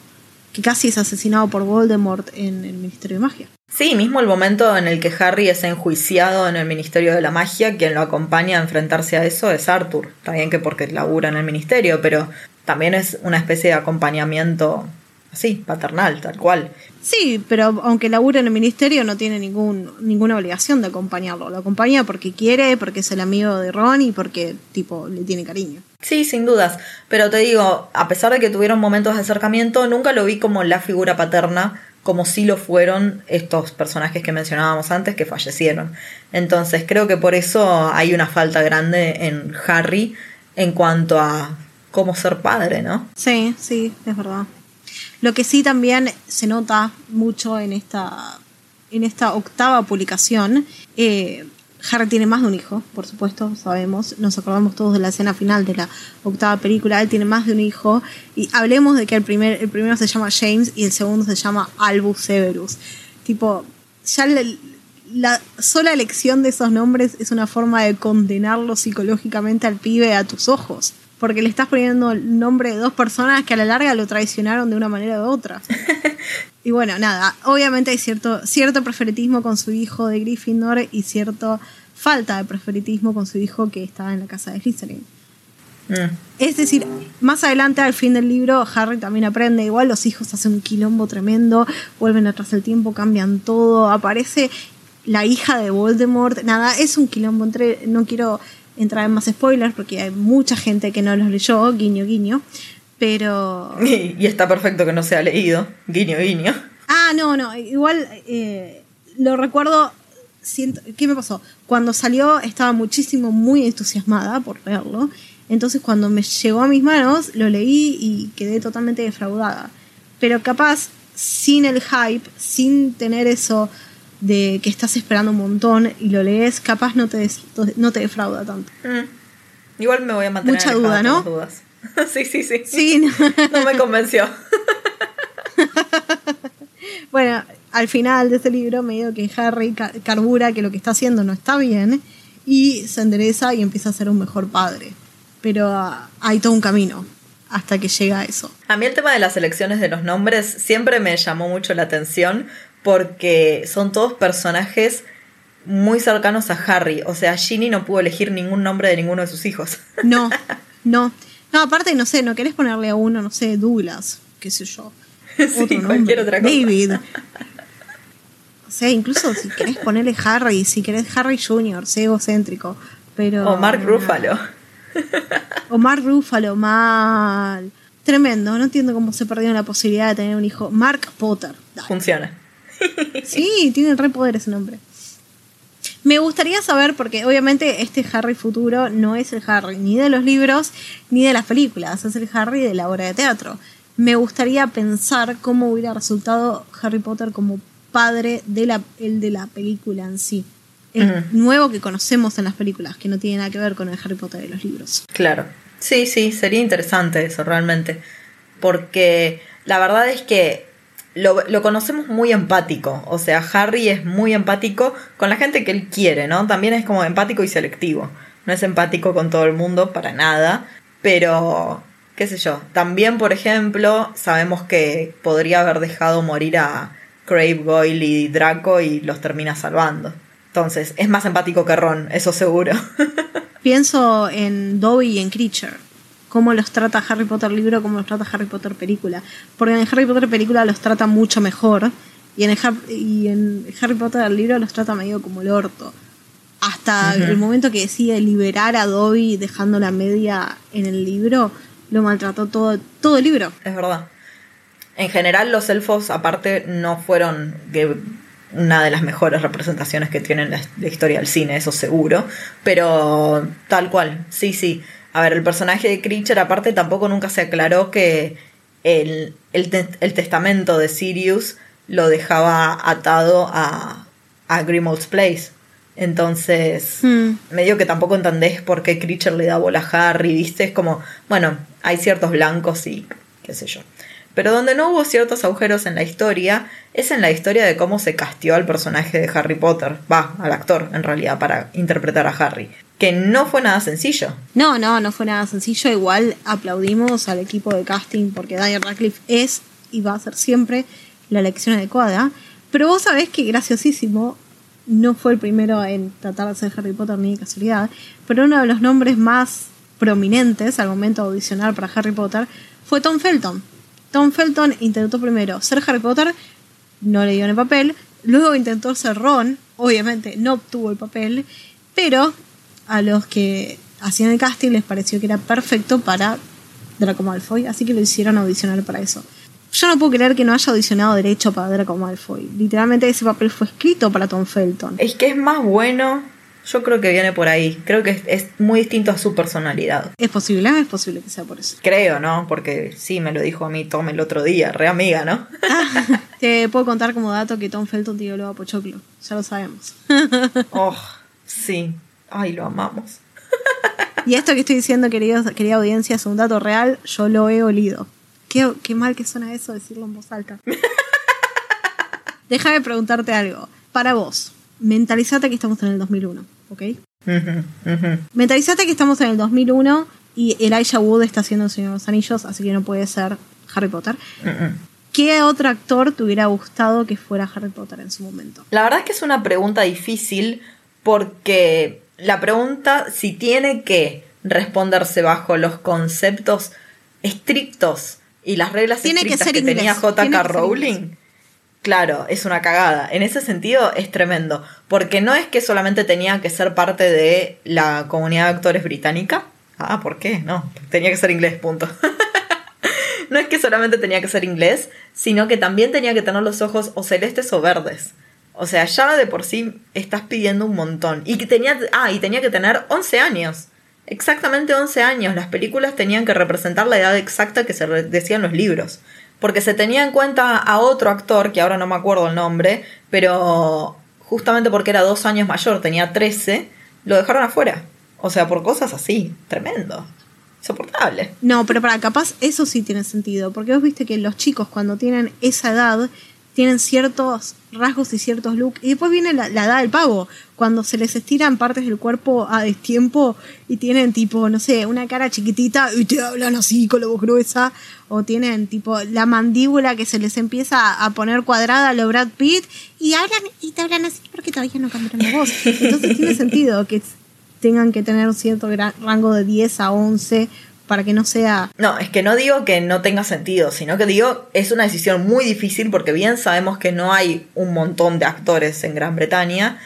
que casi es asesinado por Voldemort en el Ministerio de Magia. Sí, mismo el momento en el que Harry es enjuiciado en el Ministerio de la Magia, quien lo acompaña a enfrentarse a eso es Arthur. También que porque labura en el ministerio, pero también es una especie de acompañamiento así, paternal, tal cual. Sí, pero aunque labure en el ministerio no tiene ningún, ninguna obligación de acompañarlo. Lo acompaña porque quiere, porque es el amigo de Ron y porque tipo le tiene cariño. Sí, sin dudas. Pero te digo, a pesar de que tuvieron momentos de acercamiento, nunca lo vi como la figura paterna, como si lo fueron estos personajes que mencionábamos antes que fallecieron. Entonces creo que por eso hay una falta grande en Harry en cuanto a cómo ser padre, ¿no? Sí, sí, es verdad. Lo que sí también se nota mucho en esta, en esta octava publicación, eh, Harry tiene más de un hijo, por supuesto, sabemos, nos acordamos todos de la escena final de la octava película, él tiene más de un hijo, y hablemos de que el, primer, el primero se llama James y el segundo se llama Albus Severus. Tipo, ya la, la sola elección de esos nombres es una forma de condenarlo psicológicamente al pibe a tus ojos porque le estás poniendo el nombre de dos personas que a la larga lo traicionaron de una manera u otra. y bueno, nada, obviamente hay cierto, cierto preferitismo con su hijo de Gryffindor y cierta falta de preferitismo con su hijo que estaba en la casa de Slytherin. Mm. Es decir, más adelante al fin del libro Harry también aprende, igual los hijos hacen un quilombo tremendo, vuelven atrás el tiempo, cambian todo, aparece la hija de Voldemort, nada, es un quilombo entre, no quiero entrar en más spoilers porque hay mucha gente que no los leyó, guiño, guiño. Pero. Y, está perfecto que no se ha leído, guiño, guiño. Ah, no, no, igual eh, lo recuerdo. Siento, ¿Qué me pasó? Cuando salió estaba muchísimo, muy entusiasmada por leerlo. Entonces cuando me llegó a mis manos, lo leí y quedé totalmente defraudada. Pero capaz, sin el hype, sin tener eso de que estás esperando un montón y lo lees, capaz no te, no te defrauda tanto. Mm. Igual me voy a mantener Mucha duda, ¿no? Dudas. sí, sí, sí. Sí, no. No me convenció. Bueno, al final de este libro me digo que Harry ca- carbura que lo que está haciendo no está bien y se endereza y empieza a ser un mejor padre. Pero ah, hay todo un camino hasta que llega a eso. A mí el tema de las elecciones de los nombres siempre me llamó mucho la atención porque son todos personajes muy cercanos a Harry. O sea, Ginny no pudo elegir ningún nombre de ninguno de sus hijos. No, no. No, aparte, no sé, no querés ponerle a uno, no sé, Douglas, qué sé yo. Sí, nombre, cualquier otra cosa. David. O sea, incluso si querés ponerle Harry, si querés Harry Jr., sé egocéntrico. Pero. O Mark Ruffalo. O Mark Ruffalo, mal. Tremendo, no entiendo cómo se perdió la posibilidad de tener un hijo. Mark Potter. Dale. Funciona. Sí, tiene re poder ese nombre. Me gustaría saber, porque obviamente este Harry futuro no es el Harry ni de los libros ni de las películas, es el Harry de la obra de teatro. Me gustaría pensar cómo hubiera resultado Harry Potter como padre de la, el de la película en sí. El nuevo que conocemos en las películas, que no tiene nada que ver con el Harry Potter de los libros. Claro. Sí, sí, sería interesante eso realmente. Porque la verdad es que lo, lo conocemos muy empático. O sea, Harry es muy empático con la gente que él quiere, ¿no? También es como empático y selectivo. No es empático con todo el mundo para nada. Pero, qué sé yo. También, por ejemplo, sabemos que podría haber dejado morir a Crave, Goyle y Draco y los termina salvando. Entonces, es más empático que Ron, eso seguro. Pienso en Dobby y en Creature. Cómo los trata Harry Potter libro, cómo los trata Harry Potter película. Porque en el Harry Potter película los trata mucho mejor. Y en el, Har- y en Harry Potter libro los trata medio como el orto. Hasta el momento que decide liberar a Dobby dejando la media en el libro, lo maltrató todo, todo el libro. Es verdad. En general, los elfos, aparte, no fueron una de las mejores representaciones que tienen la, la historia del cine, eso seguro. Pero tal cual, sí, sí. A ver, el personaje de Creature, aparte, tampoco nunca se aclaró que el, el, te- el testamento de Sirius lo dejaba atado a, a Grimmauld Place. Entonces, Hmm. medio que tampoco entendés por qué Creature le da bola a Harry, ¿viste? Es como, bueno, hay ciertos blancos y qué sé yo. Pero donde no hubo ciertos agujeros en la historia es en la historia de cómo se castió al personaje de Harry Potter, va, al actor en realidad, para interpretar a Harry. Que no fue nada sencillo. No, no, no fue nada sencillo. Igual aplaudimos al equipo de casting porque Daniel Radcliffe es y va a ser siempre la elección adecuada. Pero vos sabés que graciosísimo no fue el primero en tratar de hacer Harry Potter ni de casualidad, pero uno de los nombres más prominentes al momento de audicionar para Harry Potter fue Tom Felton. Tom Felton intentó primero ser Harry Potter, no le dio en el papel, luego intentó ser Ron, obviamente no obtuvo el papel, pero a los que hacían el casting les pareció que era perfecto para Draco Malfoy, así que lo hicieron audicionar para eso. Yo no puedo creer que no haya audicionado derecho para Draco Malfoy. Literalmente ese papel fue escrito para Tom Felton. Es que es más bueno, yo creo que viene por ahí. Creo que es, es muy distinto a su personalidad. Es posible, es posible que sea por eso. Creo, ¿no? Porque sí, me lo dijo a mí Tom el otro día, re amiga, ¿no? Te puedo contar como dato que Tom Felton tiró luego a Pochoclo. Ya lo sabemos. Oh, sí. Ay, lo amamos. Y esto que estoy diciendo, queridos, querida audiencia, es un dato real. Yo lo he olido. Qué, qué mal que suena eso decirlo en voz alta. Déjame preguntarte algo. Para vos, mentalizate que estamos en el 2001, ¿ok? Mentalizate que estamos en el 2001 y Elijah Wood está haciendo El Señor de los Anillos, así que no puede ser Harry Potter. ¿Qué otro actor te hubiera gustado que fuera Harry Potter en su momento? La verdad es que es una pregunta difícil porque la pregunta si tiene que responderse bajo los conceptos estrictos y las reglas Tiene que estrictas ser que, tenía J.K. que ser Rowling. Claro, es una cagada. En ese sentido es tremendo, porque no es que solamente tenía que ser parte de la comunidad de actores británica. Ah, ¿por qué? No, tenía que ser inglés, punto. no es que solamente tenía que ser inglés, sino que también tenía que tener los ojos o celestes o verdes. O sea, ya de por sí estás pidiendo un montón. Y que tenía, ah, y tenía que tener 11 años. Exactamente 11 años. Las películas tenían que representar la edad exacta que se decían los libros. Porque se tenía en cuenta a otro actor, que ahora no me acuerdo el nombre, pero justamente porque era dos años mayor, tenía 13, lo dejaron afuera. O sea, por cosas así. Tremendo. soportable. No, pero para capaz eso sí tiene sentido, porque vos viste que los chicos cuando tienen esa edad tienen ciertos rasgos y ciertos looks, y después viene la, la edad del pavo, cuando se les estiran partes del cuerpo a destiempo y tienen tipo, no sé, una cara chiquitita y te hablan así con la voz gruesa, o tienen tipo la mandíbula que se les empieza a poner cuadrada a lo Brad Pitt y hablan y te hablan así porque todavía no cambiaron la voz. Entonces tiene sentido que tengan que tener un cierto rango de 10 a 11 para que no sea No, es que no digo que no tenga sentido, sino que digo es una decisión muy difícil porque bien sabemos que no hay un montón de actores en Gran Bretaña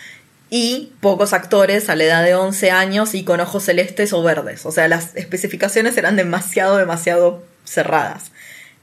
y pocos actores a la edad de 11 años y con ojos celestes o verdes. O sea, las especificaciones eran demasiado, demasiado cerradas.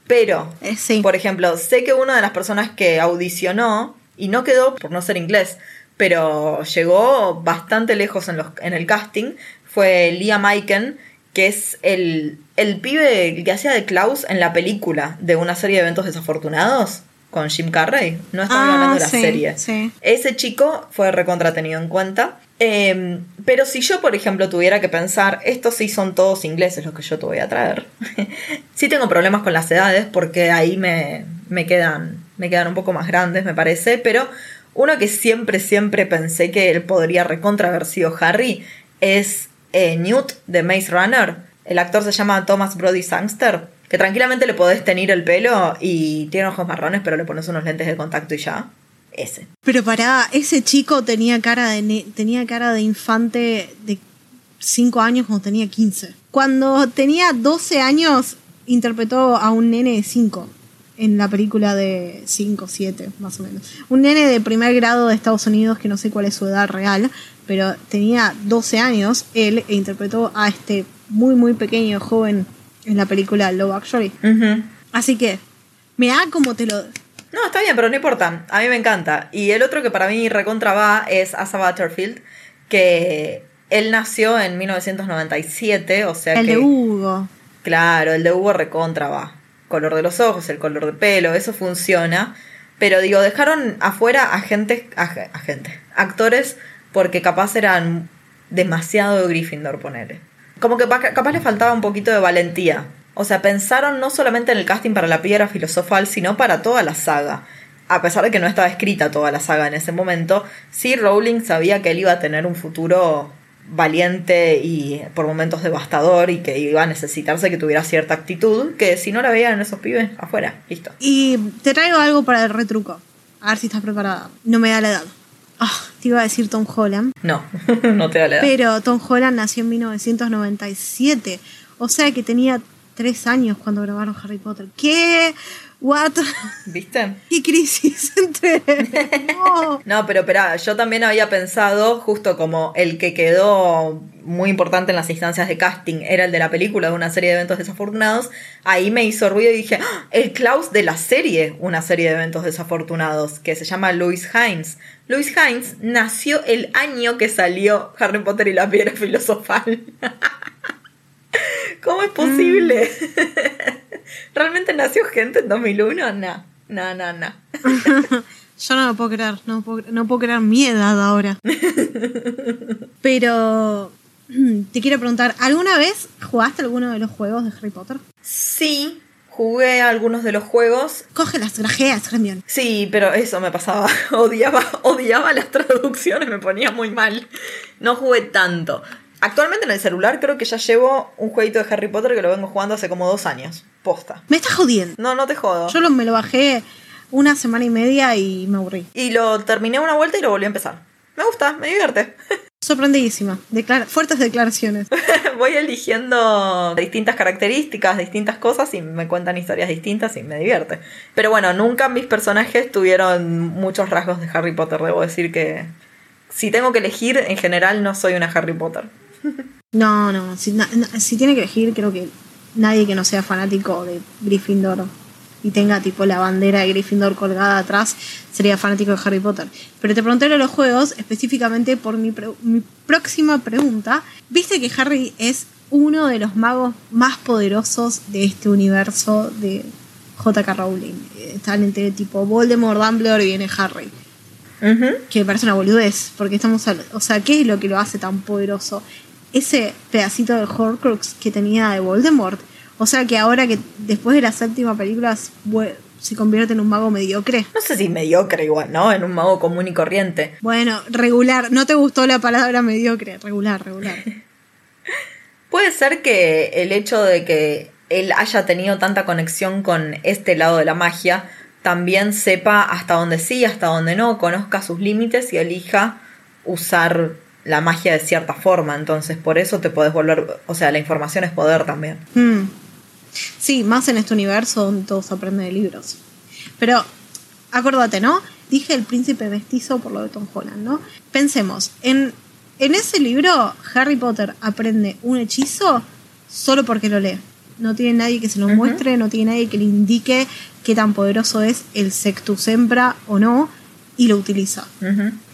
Pero, Eh, sí. por ejemplo, sé que una de las personas que audicionó y no quedó por no ser inglés, pero llegó bastante lejos en, los, en el casting, fue Liam Aiken, que es el, el pibe que hacía de Klaus en la película de una serie de eventos desafortunados con Jim Carrey. No estamos Ah, hablando de la sí, serie. sí. Ese chico fue recontra tenido en cuenta. Eh, pero si yo, por ejemplo, tuviera que pensar, estos sí son todos ingleses los que yo te voy a traer. sí tengo problemas con las edades porque ahí me, me, quedan, me quedan un poco más grandes, me parece. Pero uno que siempre, siempre pensé que él podría recontra haber sido Harry es eh, Newt de Maze Runner. El actor se llama Thomas Brody Sangster. Que tranquilamente le podés tener el pelo y tiene ojos marrones, pero le pones unos lentes de contacto y ya. Ese. Pero pará, ese chico tenía cara de tenía cara de infante de 5 años cuando tenía 15. Cuando tenía 12 años interpretó a un nene de 5 en la película de 5, 7, más o menos. Un nene de primer grado de Estados Unidos que no sé cuál es su edad real, pero tenía 12 años él e interpretó a este muy muy pequeño joven en la película Love Actually. Así que mirá cómo te lo No, está bien, pero no importa. A mí me encanta. Y el otro que para mí recontra va es Asa Butterfield, que él nació en 1997, o sea el que... de Hugo. Claro, el de Hugo recontra va. Color de los ojos, el color de pelo, eso funciona. Pero digo, dejaron afuera a gente, a, ge- a gente, actores, porque capaz eran demasiado Gryffindor, ponele. Como que pa- capaz le faltaba un poquito de valentía. O sea, pensaron no solamente en el casting para la piedra filosofal, sino para toda la saga. A pesar de que no estaba escrita toda la saga en ese momento, sí Rowling sabía que él iba a tener un futuro valiente y por momentos devastador y que iba a necesitarse que tuviera cierta actitud, que si no la veían esos pibes, afuera, listo. Y te traigo algo para el retruco. A ver si estás preparada. No me da la edad. Ah, te iba a decir Tom Holland. No, no te da la edad. Pero Tom Holland nació en 1997. O sea que tenía tres años cuando grabaron Harry Potter. ¿Qué? ¿What? ¿Viste? ¿Qué crisis entre.? No. Pero espera, yo también había pensado, justo como el que quedó muy importante en las instancias de casting era el de la película de una serie de eventos desafortunados, ahí me hizo ruido y dije, ¡Ah! el Klaus de la serie, una serie de eventos desafortunados, que se llama Louis Hines. Louis Hines nació el año que salió Harry Potter y la piedra filosofal. ¿Cómo es posible? ¿Realmente nació gente en 2001? No, no, no, no. Yo no lo puedo creer. No puedo, no puedo creer mi edad ahora. Pero. Te quiero preguntar, ¿alguna vez jugaste alguno de los juegos de Harry Potter? Sí, jugué algunos de los juegos. Coge las grajeas, Hermione. Sí, pero eso me pasaba. Odiaba, odiaba las traducciones, me ponía muy mal. No jugué tanto. Actualmente en el celular creo que ya llevo un jueguito de Harry Potter que lo vengo jugando hace como dos años. Posta. Me estás jodiendo. No, no te jodo. Yo lo- me lo bajé una semana y media y me aburrí. Y lo terminé una vuelta y lo volví a empezar. Me gusta, me divierte. Sorprendidísima. Declara- fuertes declaraciones. Voy eligiendo distintas características, distintas cosas y me cuentan historias distintas y me divierte. Pero bueno, nunca mis personajes tuvieron muchos rasgos de Harry Potter. Debo decir que si tengo que elegir, en general no soy una Harry Potter. No, no. Si, na- na- si tiene que elegir, creo que nadie que no sea fanático de Gryffindor y tenga tipo la bandera de Gryffindor colgada atrás sería fanático de Harry Potter. Pero te pregunté de los juegos específicamente por mi, pre- mi próxima pregunta. ¿Viste que Harry es uno de los magos más poderosos de este universo de J.K. Rowling? Están entre tipo Voldemort, Dumbledore y viene Harry. Que me parece una boludez, porque estamos, al- o sea, ¿qué es lo que lo hace tan poderoso? ese pedacito del Horcrux que tenía de Voldemort. O sea que ahora que después de la séptima película se convierte en un mago mediocre. No sé si mediocre igual, ¿no? En un mago común y corriente. Bueno, regular. ¿No te gustó la palabra mediocre? Regular, regular. Puede ser que el hecho de que él haya tenido tanta conexión con este lado de la magia también sepa hasta dónde sí, hasta dónde no, conozca sus límites y elija usar la magia de cierta forma. Entonces, por eso te podés volver. O sea, la información es poder también. Mm. Sí, más en este universo donde todos aprenden de libros. Pero, acuérdate, ¿no? Dije el príncipe mestizo por lo de Tom Holland, ¿no? Pensemos, en, en ese libro Harry Potter aprende un hechizo solo porque lo lee. No tiene nadie que se lo muestre, no tiene nadie que le indique qué tan poderoso es el Sectus Sempra o no, y lo utiliza.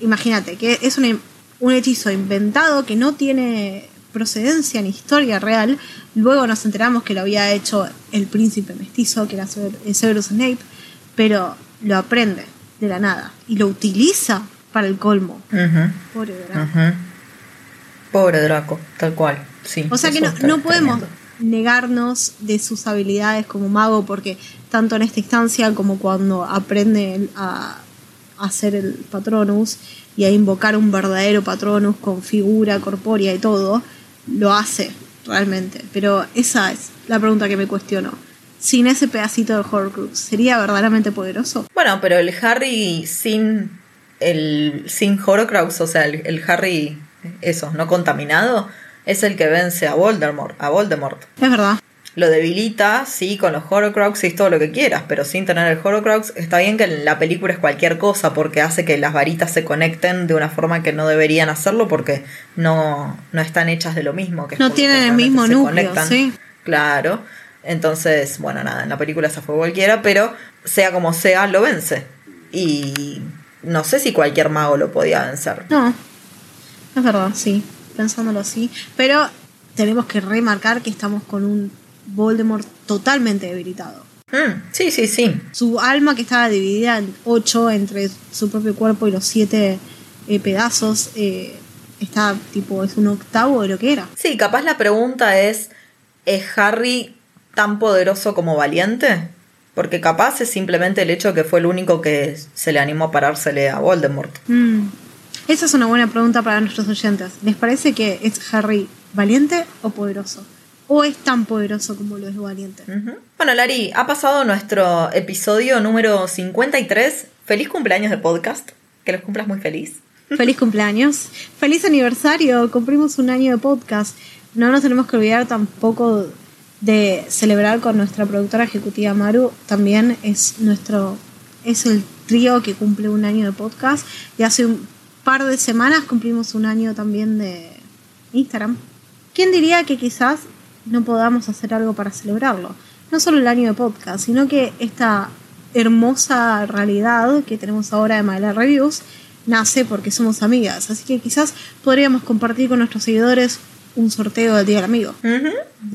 Imagínate que es un, un hechizo inventado que no tiene procedencia ni historia real. Luego nos enteramos que lo había hecho el príncipe mestizo, que era eh, Severus Snape, pero lo aprende de la nada y lo utiliza para el colmo. Pobre Draco. Pobre Draco, tal cual. Sí. O sea que no, no podemos negarnos de sus habilidades como mago, porque tanto en esta instancia como cuando aprende a hacer el Patronus y a invocar un verdadero Patronus con figura corpórea y todo, lo hace realmente. Pero esa es la pregunta que me cuestiono. Sin ese pedacito de Horcrux, ¿sería verdaderamente poderoso? Bueno, pero el Harry sin el sin Horcrux, o sea, el, el Harry eso, no contaminado, es el que vence a Voldemort, a Voldemort. Es verdad. Lo debilita, sí, con los Horcrux y todo lo que quieras, pero sin tener el Horcrux está bien que la película es cualquier cosa porque hace que las varitas se conecten de una forma que no deberían hacerlo porque no, no están hechas de lo mismo. Que No tienen el mismo se núcleo, conectan. sí. Claro. Entonces, bueno, nada, en la película se fue cualquiera, pero sea como sea, lo vence. Y no sé si cualquier mago lo podía vencer. No, es verdad, sí, pensándolo así. Pero tenemos que remarcar que estamos con un Voldemort totalmente debilitado. Mm, sí, sí, sí. Su alma que estaba dividida en ocho entre su propio cuerpo y los siete eh, pedazos, eh, está tipo, es un octavo de lo que era. Sí, capaz la pregunta es, ¿es Harry tan poderoso como valiente? Porque capaz es simplemente el hecho que fue el único que se le animó a parársele a Voldemort. Mm. Esa es una buena pregunta para nuestros oyentes. ¿Les parece que es Harry valiente o poderoso? ¿O es tan poderoso como lo es valiente? Bueno, Lari, ha pasado nuestro episodio número 53. Feliz cumpleaños de podcast. Que los cumplas muy feliz. Feliz cumpleaños. Feliz aniversario. Cumplimos un año de podcast. No nos tenemos que olvidar tampoco de celebrar con nuestra productora ejecutiva Maru. También es nuestro es el trío que cumple un año de podcast. Y hace un par de semanas cumplimos un año también de Instagram. ¿Quién diría que quizás no podamos hacer algo para celebrarlo? No solo el año de podcast, sino que esta hermosa realidad que tenemos ahora de Maela Reviews nace porque somos amigas. Así que quizás podríamos compartir con nuestros seguidores un sorteo del Día del Amigo.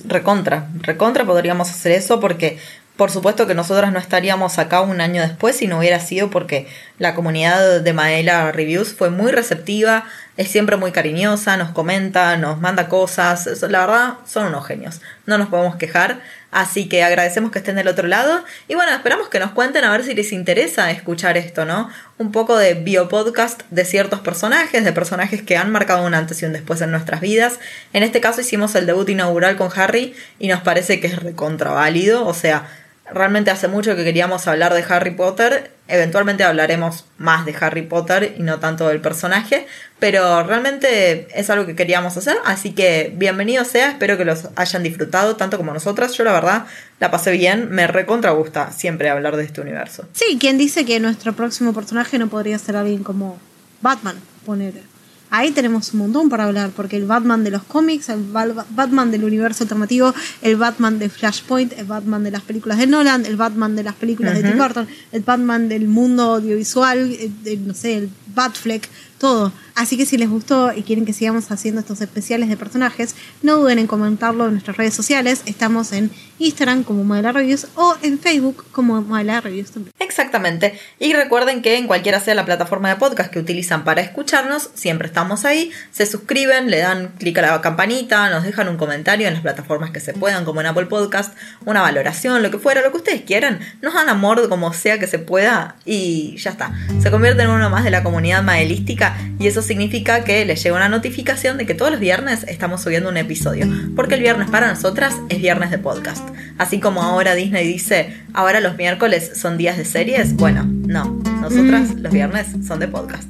Recontra, recontra podríamos hacer eso porque por supuesto que nosotras no estaríamos acá un año después si no hubiera sido porque la comunidad de Maela Reviews fue muy receptiva, es siempre muy cariñosa, nos comenta, nos manda cosas, la verdad son unos genios, no nos podemos quejar, así que agradecemos que estén del otro lado. Y bueno, esperamos que nos cuenten a ver si les interesa escuchar esto, ¿no? Un poco de biopodcast de ciertos personajes, de personajes que han marcado un antes y un después en nuestras vidas. En este caso hicimos el debut inaugural con Harry y nos parece que es recontra válido, o sea, realmente hace mucho que queríamos hablar de Harry Potter, eventualmente hablaremos más de Harry Potter y no tanto del personaje, pero realmente es algo que queríamos hacer, así que bienvenido sea, espero que los hayan disfrutado tanto como nosotras, yo la verdad la pasé bien, me recontra gusta siempre hablar de este universo. Sí, ¿quién dice que nuestro próximo personaje no podría ser alguien como Batman? Poner. Ahí tenemos un montón para hablar, porque el Batman de los cómics, el Ba- Batman del universo alternativo, el Batman de Flashpoint, el Batman de las películas de Nolan, el Batman de las películas de Tim Burton, el Batman del mundo audiovisual, el- el, no sé, el Batfleck, todo. Así que si les gustó y quieren que sigamos haciendo estos especiales de personajes, no duden en comentarlo en nuestras redes sociales. Estamos en Instagram como Modela Reviews o en Facebook como Modela Reviews. Exactamente. Y recuerden que en cualquiera sea la plataforma de podcast que utilizan para escucharnos, siempre estamos ahí. Se suscriben, le dan clic a la campanita, nos dejan un comentario en las plataformas que se puedan, como en Apple Podcast, una valoración, lo que fuera, lo que ustedes quieran. Nos dan amor como sea que se pueda y ya está. Se convierte en uno más de la comunidad maelística y eso significa que les llega una notificación de que todos los viernes estamos subiendo un episodio. Porque el viernes para nosotras es viernes de podcast. Así como ahora Disney dice, ahora los miércoles son días de series, bueno, no, nosotras los viernes son de podcast.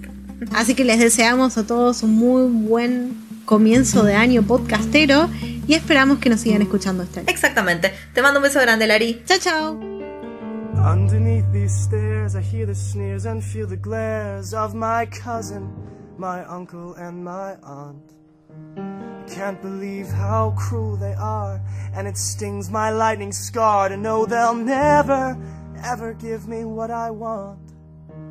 Así que les deseamos a todos un muy buen comienzo de año podcastero y esperamos que nos sigan escuchando este año. Exactamente. Te mando un beso grande, Lari. Chao, chao. Underneath these stairs, I hear the sneers and feel the glares of my cousin, my uncle, and my aunt. Can't believe how cruel they are, and it stings my lightning scar to know they'll never, ever give me what I want.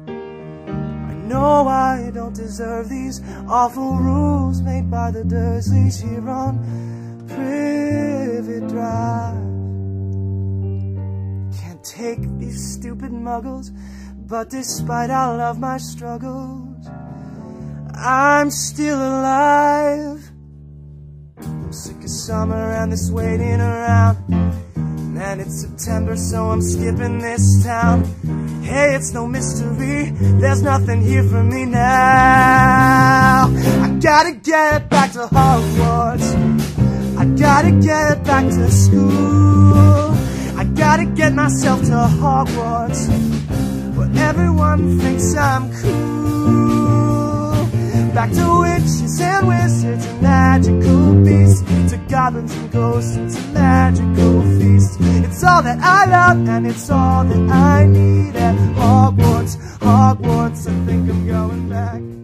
I know I don't deserve these awful rules made by the Dursleys here on Privet Drive. Take these stupid muggles, but despite all of my struggles, I'm still alive. I'm sick of summer and this waiting around. And it's September, so I'm skipping this town. Hey, it's no mystery, there's nothing here for me now. I gotta get back to Hogwarts. I gotta get back to school. Gotta get myself to Hogwarts. Where everyone thinks I'm cool. Back to witches and wizards and magical beasts. To goblins and ghosts and to magical feasts. It's all that I love and it's all that I need at Hogwarts. Hogwarts, I think I'm going back.